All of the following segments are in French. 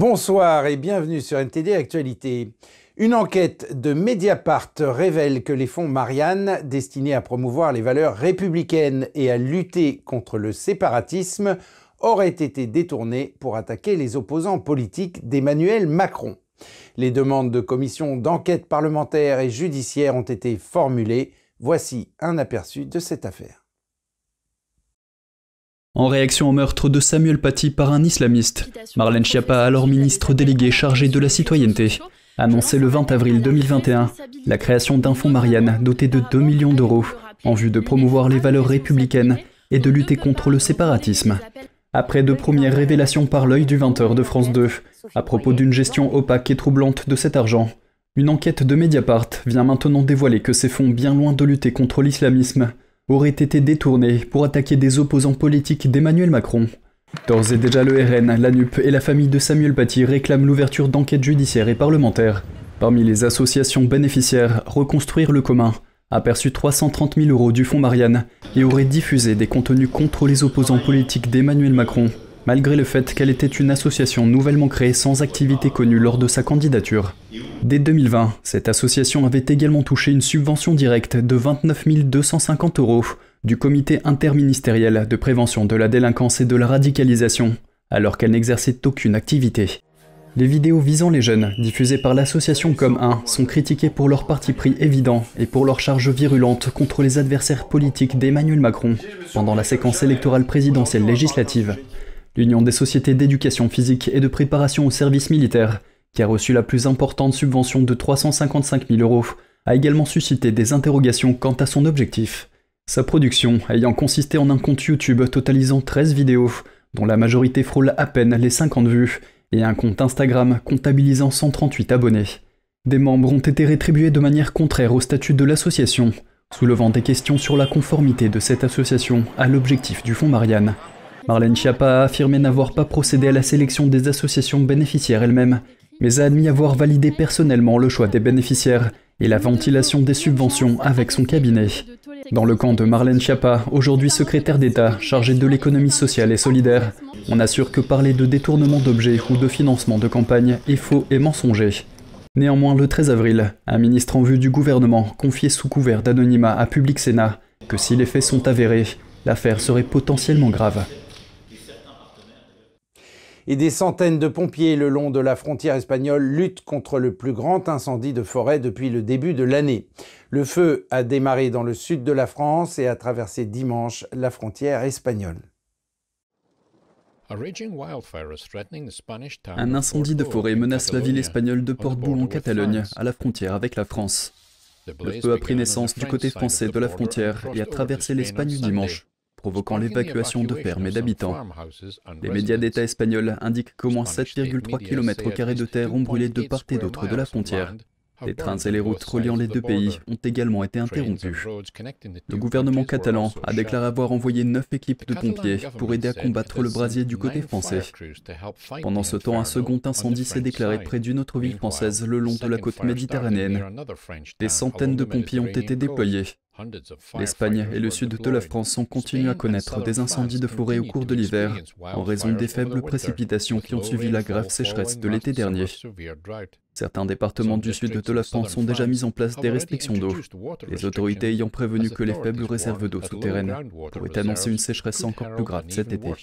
Bonsoir et bienvenue sur NTD Actualité. Une enquête de Mediapart révèle que les fonds Marianne, destinés à promouvoir les valeurs républicaines et à lutter contre le séparatisme, auraient été détournés pour attaquer les opposants politiques d'Emmanuel Macron. Les demandes de commissions d'enquête parlementaire et judiciaire ont été formulées. Voici un aperçu de cette affaire. En réaction au meurtre de Samuel Paty par un islamiste, Marlène Schiappa, alors ministre déléguée chargée de la citoyenneté, annoncé le 20 avril 2021 la création d'un fonds Marianne doté de 2 millions d'euros en vue de promouvoir les valeurs républicaines et de lutter contre le séparatisme. Après de premières révélations par l'œil du 20h de France 2 à propos d'une gestion opaque et troublante de cet argent, une enquête de Mediapart vient maintenant dévoiler que ces fonds, bien loin de lutter contre l'islamisme, auraient été détournés pour attaquer des opposants politiques d'Emmanuel Macron. D'ores et déjà le RN, la NUP et la famille de Samuel Paty réclament l'ouverture d'enquêtes judiciaires et parlementaires. Parmi les associations bénéficiaires, Reconstruire le commun a perçu 330 000 euros du fonds Marianne et aurait diffusé des contenus contre les opposants politiques d'Emmanuel Macron, malgré le fait qu'elle était une association nouvellement créée sans activité connue lors de sa candidature. Dès 2020, cette association avait également touché une subvention directe de 29 250 euros du comité interministériel de prévention de la délinquance et de la radicalisation, alors qu'elle n'exerçait aucune activité. Les vidéos visant les jeunes, diffusées par l'association Comme 1, sont critiquées pour leur parti pris évident et pour leur charge virulente contre les adversaires politiques d'Emmanuel Macron pendant la séquence électorale présidentielle législative. L'Union des sociétés d'éducation physique et de préparation au service militaire, qui a reçu la plus importante subvention de 355 000 euros, a également suscité des interrogations quant à son objectif. Sa production ayant consisté en un compte YouTube totalisant 13 vidéos, dont la majorité frôle à peine les 50 vues, et un compte Instagram comptabilisant 138 abonnés. Des membres ont été rétribués de manière contraire au statut de l'association, soulevant des questions sur la conformité de cette association à l'objectif du fonds Marianne. Marlène Schiappa a affirmé n'avoir pas procédé à la sélection des associations bénéficiaires elles-mêmes, mais a admis avoir validé personnellement le choix des bénéficiaires et la ventilation des subventions avec son cabinet. Dans le camp de Marlène Schiappa, aujourd'hui secrétaire d'État chargée de l'économie sociale et solidaire, on assure que parler de détournement d'objets ou de financement de campagne est faux et mensonger. Néanmoins, le 13 avril, un ministre en vue du gouvernement confiait sous couvert d'anonymat à Public Sénat que si les faits sont avérés, l'affaire serait potentiellement grave et des centaines de pompiers le long de la frontière espagnole luttent contre le plus grand incendie de forêt depuis le début de l'année. Le feu a démarré dans le sud de la France et a traversé dimanche la frontière espagnole. Un incendie de forêt menace la ville espagnole de Portbou en Catalogne, à la frontière avec la France. Le feu a pris naissance du côté français de la frontière et a traversé l'Espagne dimanche provoquant l'évacuation de fermes et d'habitants. Les médias d'État espagnols indiquent qu'au moins 7,3 km de terre ont brûlé de part et d'autre de la frontière. Les trains et les routes reliant les deux pays ont également été interrompus. Le gouvernement catalan a déclaré avoir envoyé neuf équipes de pompiers pour aider à combattre le brasier du côté français. Pendant ce temps, un second incendie s'est déclaré près d'une autre ville française le long de la côte méditerranéenne. Des centaines de pompiers ont été déployés L'Espagne et le sud de la France ont continué à connaître des incendies de forêt au cours de l'hiver en raison des faibles précipitations qui ont suivi la grave sécheresse de l'été dernier. Certains départements du sud de la France ont déjà mis en place des restrictions d'eau, les autorités ayant prévenu que les faibles réserves d'eau souterraines pourraient annoncer une sécheresse encore plus grave cet été.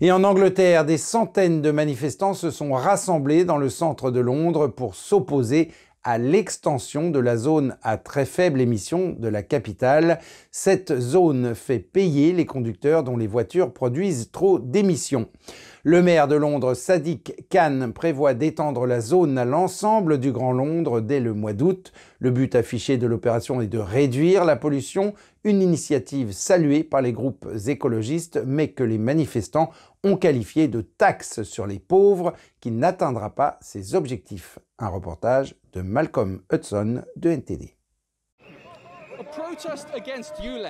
Et en Angleterre, des centaines de manifestants se sont rassemblés dans le centre de Londres pour s'opposer à l'extension de la zone à très faible émission de la capitale. Cette zone fait payer les conducteurs dont les voitures produisent trop d'émissions. Le maire de Londres, Sadiq Khan, prévoit d'étendre la zone à l'ensemble du Grand Londres dès le mois d'août. Le but affiché de l'opération est de réduire la pollution, une initiative saluée par les groupes écologistes, mais que les manifestants ont qualifié de taxe sur les pauvres qui n'atteindra pas ses objectifs. Un reportage de Malcolm Hudson de NTD.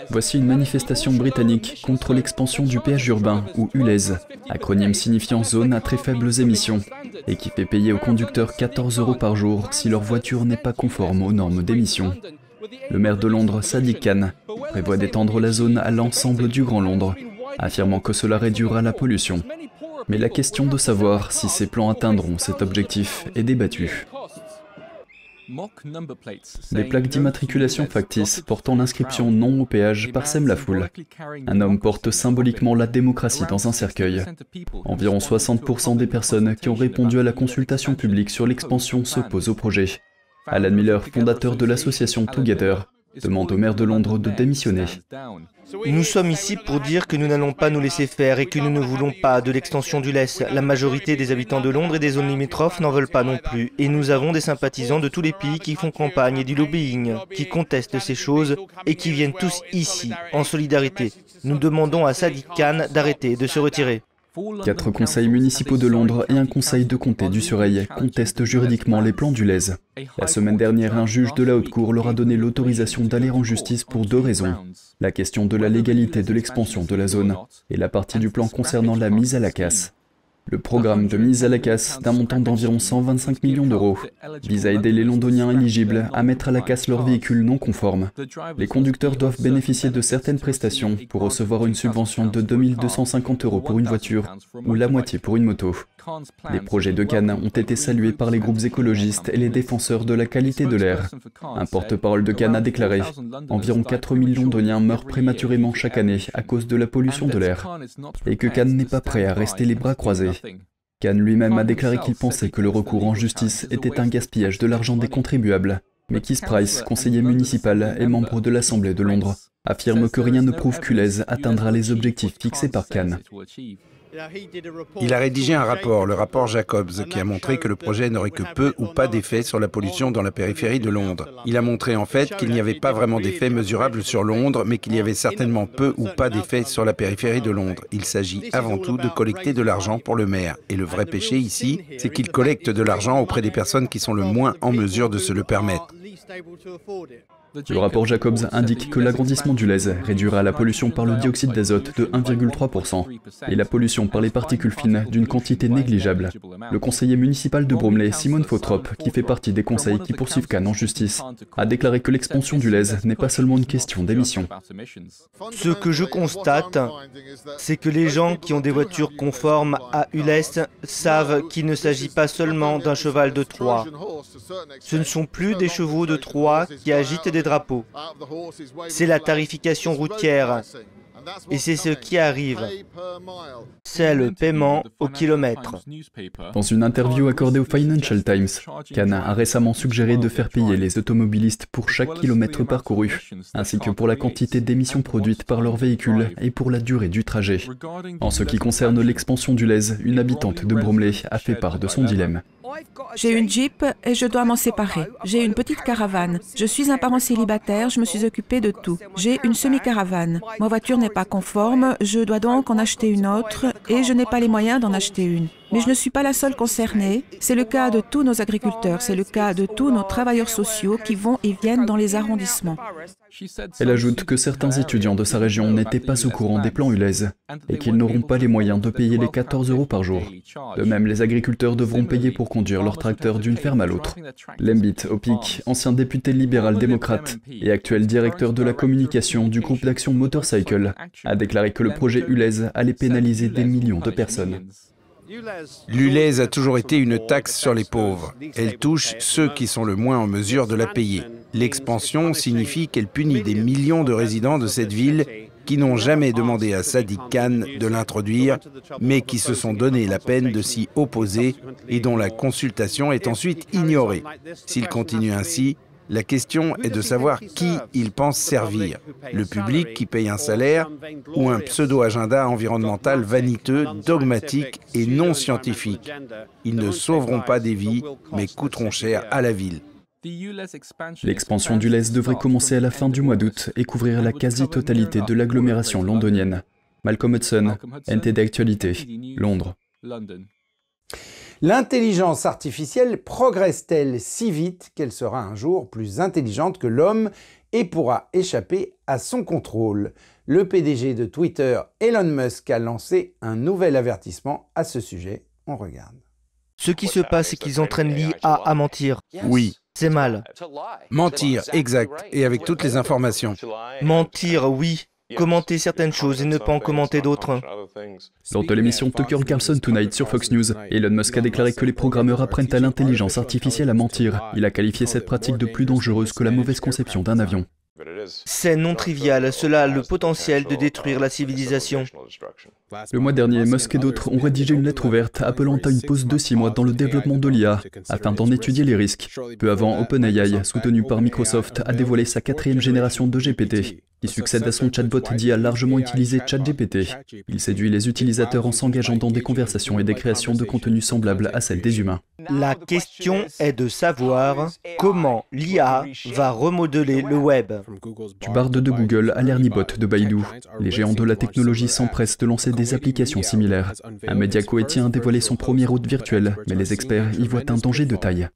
Voici une manifestation britannique contre l'expansion du péage urbain, ou ULEZ, acronyme signifiant zone à très faibles émissions, et qui fait payer aux conducteurs 14 euros par jour si leur voiture n'est pas conforme aux normes d'émission. Le maire de Londres, Sadiq Khan, prévoit d'étendre la zone à l'ensemble du Grand Londres, affirmant que cela réduira la pollution. Mais la question de savoir si ces plans atteindront cet objectif est débattue. Des plaques d'immatriculation factices portant l'inscription non au péage parsèment la foule. Un homme porte symboliquement la démocratie dans un cercueil. Environ 60% des personnes qui ont répondu à la consultation publique sur l'expansion s'opposent au projet. Alan Miller, fondateur de l'association Together, demande au maire de Londres de démissionner. Nous sommes ici pour dire que nous n'allons pas nous laisser faire et que nous ne voulons pas de l'extension du LES. La majorité des habitants de Londres et des zones limitrophes n'en veulent pas non plus. Et nous avons des sympathisants de tous les pays qui font campagne et du lobbying, qui contestent ces choses et qui viennent tous ici, en solidarité. Nous demandons à Sadiq Khan d'arrêter de se retirer. Quatre conseils municipaux de Londres et un conseil de comté du Surrey contestent juridiquement les plans du LES. La semaine dernière, un juge de la Haute Cour leur a donné l'autorisation d'aller en justice pour deux raisons. La question de la légalité de l'expansion de la zone et la partie du plan concernant la mise à la casse. Le programme de mise à la casse, d'un montant d'environ 125 millions d'euros, vise à aider les londoniens éligibles à mettre à la casse leurs véhicules non conformes. Les conducteurs doivent bénéficier de certaines prestations pour recevoir une subvention de 2250 euros pour une voiture ou la moitié pour une moto. Les projets de Cannes ont été salués par les groupes écologistes et les défenseurs de la qualité de l'air. Un porte-parole de Cannes a déclaré Environ 4 millions londoniens meurent prématurément chaque année à cause de la pollution de l'air, et que Cannes n'est pas prêt à rester les bras croisés. Cannes lui-même a déclaré qu'il pensait que le recours en justice était un gaspillage de l'argent des contribuables. Mais Keith Price, conseiller municipal et membre de l'Assemblée de Londres, affirme que rien ne prouve qu'Ulez atteindra les objectifs fixés par Cannes. Il a rédigé un rapport, le rapport Jacobs, qui a montré que le projet n'aurait que peu ou pas d'effet sur la pollution dans la périphérie de Londres. Il a montré en fait qu'il n'y avait pas vraiment d'effet mesurable sur Londres, mais qu'il y avait certainement peu ou pas d'effet sur la périphérie de Londres. Il s'agit avant tout de collecter de l'argent pour le maire. Et le vrai péché ici, c'est qu'il collecte de l'argent auprès des personnes qui sont le moins en mesure de se le permettre. Le rapport Jacobs indique que l'agrandissement du LES réduira la pollution par le dioxyde d'azote de 1,3% et la pollution par les particules fines d'une quantité négligeable. Le conseiller municipal de Bromley, Simone Fautrop, qui fait partie des conseils qui poursuivent Cannes en justice, a déclaré que l'expansion du LES n'est pas seulement une question d'émissions. Ce que je constate, c'est que les gens qui ont des voitures conformes à ULES savent qu'il ne s'agit pas seulement d'un cheval de Troie. Ce ne sont plus des chevaux de Troie qui agitent drapeaux. C'est la tarification routière. Et c'est ce qui arrive. C'est le paiement au kilomètre. Dans une interview accordée au Financial Times, Cana a récemment suggéré de faire payer les automobilistes pour chaque kilomètre parcouru, ainsi que pour la quantité d'émissions produites par leur véhicule et pour la durée du trajet. En ce qui concerne l'expansion du LES, une habitante de Bromley a fait part de son dilemme. J'ai une Jeep et je dois m'en séparer. J'ai une petite caravane. Je suis un parent célibataire, je me suis occupé de tout. J'ai une semi-caravane. Ma voiture n'est pas conforme, je dois donc en acheter une autre et je n'ai pas les moyens d'en acheter une. Mais je ne suis pas la seule concernée. C'est le cas de tous nos agriculteurs, c'est le cas de tous nos travailleurs sociaux qui vont et viennent dans les arrondissements. Elle ajoute que certains étudiants de sa région n'étaient pas au courant des plans ULEZ et qu'ils n'auront pas les moyens de payer les 14 euros par jour. De même, les agriculteurs devront payer pour conduire leur tracteur d'une ferme à l'autre. Lembit Opik, ancien député libéral-démocrate et actuel directeur de la communication du groupe d'action Motorcycle, a déclaré que le projet ULEZ allait pénaliser des millions de personnes. L'ULEZ a toujours été une taxe sur les pauvres. Elle touche ceux qui sont le moins en mesure de la payer. L'expansion signifie qu'elle punit des millions de résidents de cette ville qui n'ont jamais demandé à Sadiq Khan de l'introduire, mais qui se sont donné la peine de s'y opposer et dont la consultation est ensuite ignorée. S'il continue ainsi, la question est de savoir qui il pense servir, le public qui paye un salaire ou un pseudo-agenda environnemental vaniteux, dogmatique et non scientifique. Ils ne sauveront pas des vies, mais coûteront cher à la ville. L'expansion du LES devrait commencer à la fin du mois d'août et couvrir la quasi-totalité de l'agglomération londonienne. Malcolm Hudson, NTD Actualité, Londres. L'intelligence artificielle progresse-t-elle si vite qu'elle sera un jour plus intelligente que l'homme et pourra échapper à son contrôle? Le PDG de Twitter, Elon Musk, a lancé un nouvel avertissement à ce sujet. On regarde. Ce qui se passe, c'est qu'ils entraînent l'IA à mentir. Oui. C'est mal. Mentir, exact, et avec toutes les informations. Mentir, oui. Commenter certaines choses et ne pas en commenter d'autres. Lors de l'émission Tucker Carlson Tonight sur Fox News, Elon Musk a déclaré que les programmeurs apprennent à l'intelligence artificielle à mentir. Il a qualifié cette pratique de plus dangereuse que la mauvaise conception d'un avion. C'est non trivial, cela a le potentiel de détruire la civilisation. Le mois dernier, Musk et d'autres ont rédigé une lettre ouverte appelant à une pause de six mois dans le développement de l'IA afin d'en étudier les risques. Peu avant, OpenAI, soutenu par Microsoft, a dévoilé sa quatrième génération de GPT, qui succède à son chatbot dit à largement utiliser ChatGPT. Il séduit les utilisateurs en s'engageant dans des conversations et des créations de contenu semblables à celles des humains. La question est de savoir comment l'IA va remodeler le web. Du barde de Google à l'Ernibot de Baidu, les géants de la technologie s'empressent de lancer des applications similaires. Un média coétien a dévoilé son premier route virtuel, mais les experts y voient un danger de taille.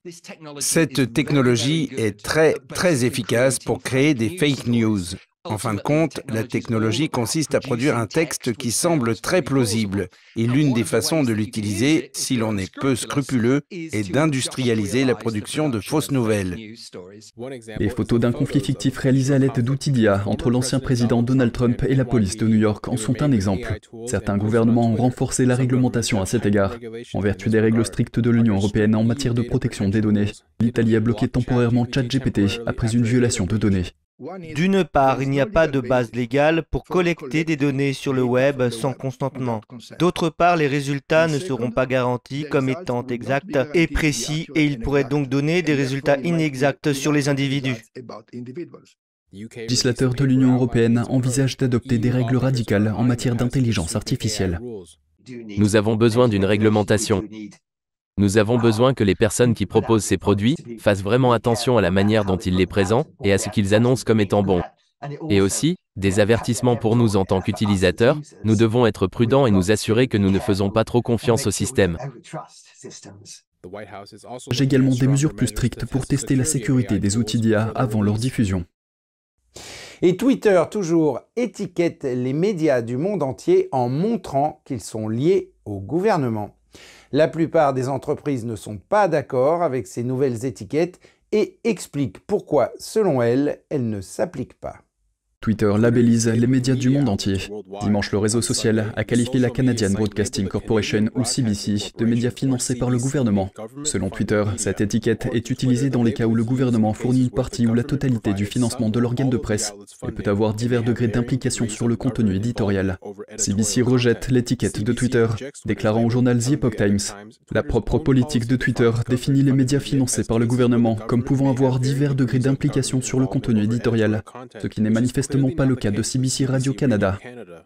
Cette technologie est très, très efficace pour créer des fake news. En fin de compte, la technologie consiste à produire un texte qui semble très plausible. Et l'une des façons de l'utiliser, si l'on est peu scrupuleux, est d'industrialiser la production de fausses nouvelles. Les photos d'un conflit fictif réalisé à l'aide d'outils d'IA entre l'ancien président Donald Trump et la police de New York en sont un exemple. Certains gouvernements ont renforcé la réglementation à cet égard. En vertu des règles strictes de l'Union européenne en matière de protection des données, l'Italie a bloqué temporairement ChatGPT après une violation de données. D'une part, il n'y a pas de base légale pour collecter des données sur le web sans consentement. D'autre part, les résultats ne seront pas garantis comme étant exacts et précis et ils pourraient donc donner des résultats inexacts sur les individus. Les législateurs de l'Union européenne envisagent d'adopter des règles radicales en matière d'intelligence artificielle. Nous avons besoin d'une réglementation. Nous avons besoin que les personnes qui proposent ces produits fassent vraiment attention à la manière dont ils les présentent et à ce qu'ils annoncent comme étant bons. Et aussi, des avertissements pour nous en tant qu'utilisateurs, nous devons être prudents et nous assurer que nous ne faisons pas trop confiance au système. J'ai également des mesures plus strictes pour tester la sécurité des outils d'IA avant leur diffusion. Et Twitter, toujours, étiquette les médias du monde entier en montrant qu'ils sont liés au gouvernement. La plupart des entreprises ne sont pas d'accord avec ces nouvelles étiquettes et expliquent pourquoi, selon elles, elles ne s'appliquent pas. Twitter labellise les médias du monde entier. Dimanche, le réseau social a qualifié la Canadian Broadcasting Corporation ou CBC de médias financés par le gouvernement. Selon Twitter, cette étiquette est utilisée dans les cas où le gouvernement fournit une partie ou la totalité du financement de l'organe de presse et peut avoir divers degrés d'implication sur le contenu éditorial. CBC rejette l'étiquette de Twitter, déclarant au journal The Epoch Times La propre politique de Twitter définit les médias financés par le gouvernement comme pouvant avoir divers degrés d'implication sur le contenu éditorial, ce qui n'est manifestement pas le cas de CBC Radio-Canada.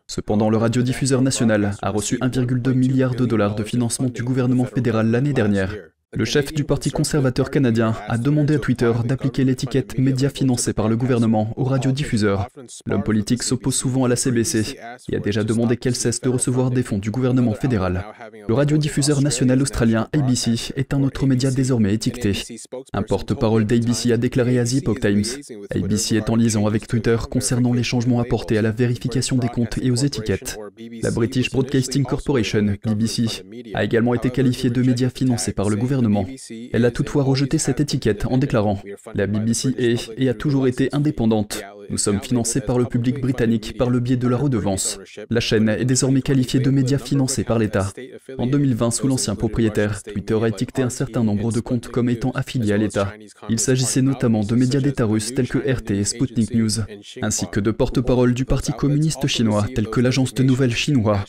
Cependant, le radiodiffuseur national a reçu 1,2 milliard de dollars de financement du gouvernement fédéral l'année dernière. Le chef du Parti conservateur canadien a demandé à Twitter d'appliquer l'étiquette média financé par le gouvernement aux radiodiffuseurs. L'homme politique s'oppose souvent à la CBC et a déjà demandé qu'elle cesse de recevoir des fonds du gouvernement fédéral. Le radiodiffuseur national australien ABC est un autre média désormais étiqueté. Un porte-parole d'ABC a déclaré à The Epoch Times ABC est en liaison avec Twitter concernant les changements apportés à la vérification des comptes et aux étiquettes. La British Broadcasting Corporation, BBC, a également été qualifiée de média financé par le gouvernement elle a toutefois rejeté cette étiquette en déclarant ⁇ La BBC est et a toujours été indépendante. Nous sommes financés par le public britannique par le biais de la redevance. La chaîne est désormais qualifiée de média financé par l'État. En 2020, sous l'ancien propriétaire, Twitter a étiqueté un certain nombre de comptes comme étant affiliés à l'État. Il s'agissait notamment de médias d'État russes tels que RT et Sputnik News, ainsi que de porte-parole du Parti communiste chinois tels que l'agence de nouvelles chinois.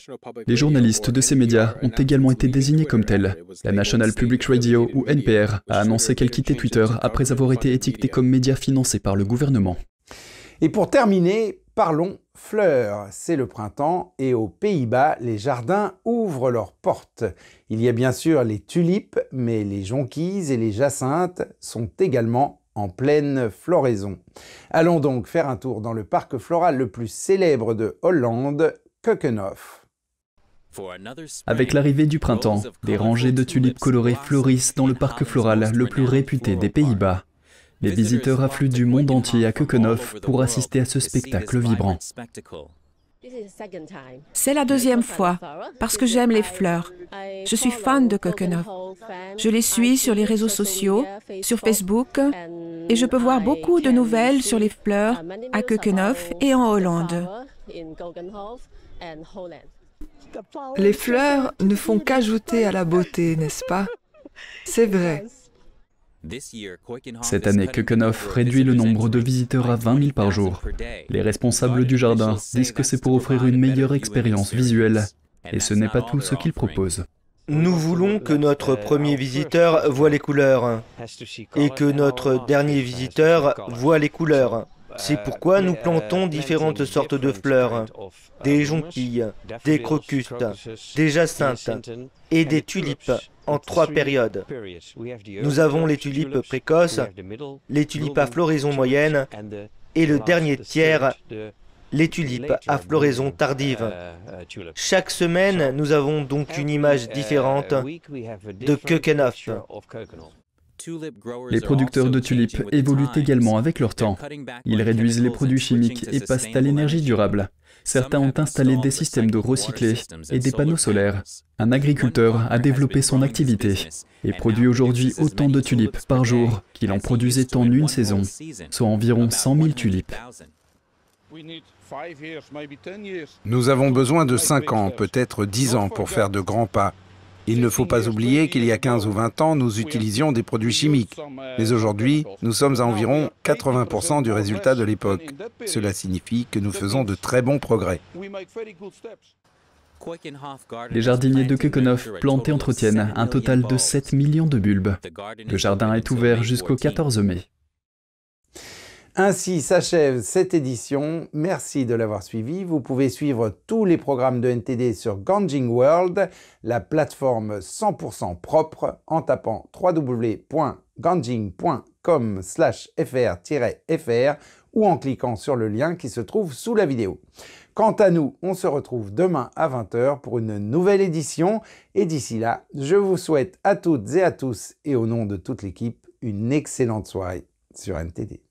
Les journalistes de ces médias ont également été désignés comme tels. La National Public Radio ou NPR a annoncé qu'elle quittait Twitter après avoir été étiquetée comme média financé par le gouvernement. Et pour terminer, parlons fleurs. C'est le printemps et aux Pays-Bas, les jardins ouvrent leurs portes. Il y a bien sûr les tulipes, mais les jonquilles et les jacinthes sont également en pleine floraison. Allons donc faire un tour dans le parc floral le plus célèbre de Hollande, Keukenhof. Avec l'arrivée du printemps, des rangées de tulipes colorées fleurissent dans le parc floral le plus réputé des Pays-Bas. Les visiteurs affluent du monde entier à Keukenhof pour assister à ce spectacle vibrant. C'est la deuxième fois, parce que j'aime les fleurs. Je suis fan de Keukenhof. Je les suis sur les réseaux sociaux, sur Facebook, et je peux voir beaucoup de nouvelles sur les fleurs à Keukenhof et en Hollande. Les fleurs ne font qu'ajouter à la beauté, n'est-ce pas? C'est vrai. Cette année, Kökenhof réduit le nombre de visiteurs à 20 000 par jour. Les responsables du jardin disent que c'est pour offrir une meilleure expérience visuelle. Et ce n'est pas tout ce qu'ils proposent. Nous voulons que notre premier visiteur voit les couleurs et que notre dernier visiteur voit les couleurs. C'est pourquoi nous plantons différentes sortes de fleurs, des jonquilles, des crocus, des jacinthes et des tulipes en trois périodes. Nous avons les tulipes précoces, les tulipes à floraison moyenne et le dernier tiers, les tulipes à floraison tardive. Chaque semaine, nous avons donc une image différente de Kökenhof. Les producteurs de tulipes évoluent également avec leur temps. Ils réduisent les produits chimiques et passent à l'énergie durable. Certains ont installé des systèmes de recyclés et des panneaux solaires. Un agriculteur a développé son activité et produit aujourd'hui autant de tulipes par jour qu'il en produisait en une saison, soit environ 100 000 tulipes. Nous avons besoin de 5 ans, peut-être 10 ans pour faire de grands pas. Il ne faut pas oublier qu'il y a 15 ou 20 ans, nous utilisions des produits chimiques. Mais aujourd'hui, nous sommes à environ 80% du résultat de l'époque. Cela signifie que nous faisons de très bons progrès. Les jardiniers de Kökenhof plantent et entretiennent un total de 7 millions de bulbes. Le jardin est ouvert jusqu'au 14 mai. Ainsi s'achève cette édition. Merci de l'avoir suivi. Vous pouvez suivre tous les programmes de NTD sur Ganjing World, la plateforme 100% propre, en tapant www.ganjing.com fr-fr ou en cliquant sur le lien qui se trouve sous la vidéo. Quant à nous, on se retrouve demain à 20h pour une nouvelle édition. Et d'ici là, je vous souhaite à toutes et à tous, et au nom de toute l'équipe, une excellente soirée sur NTD.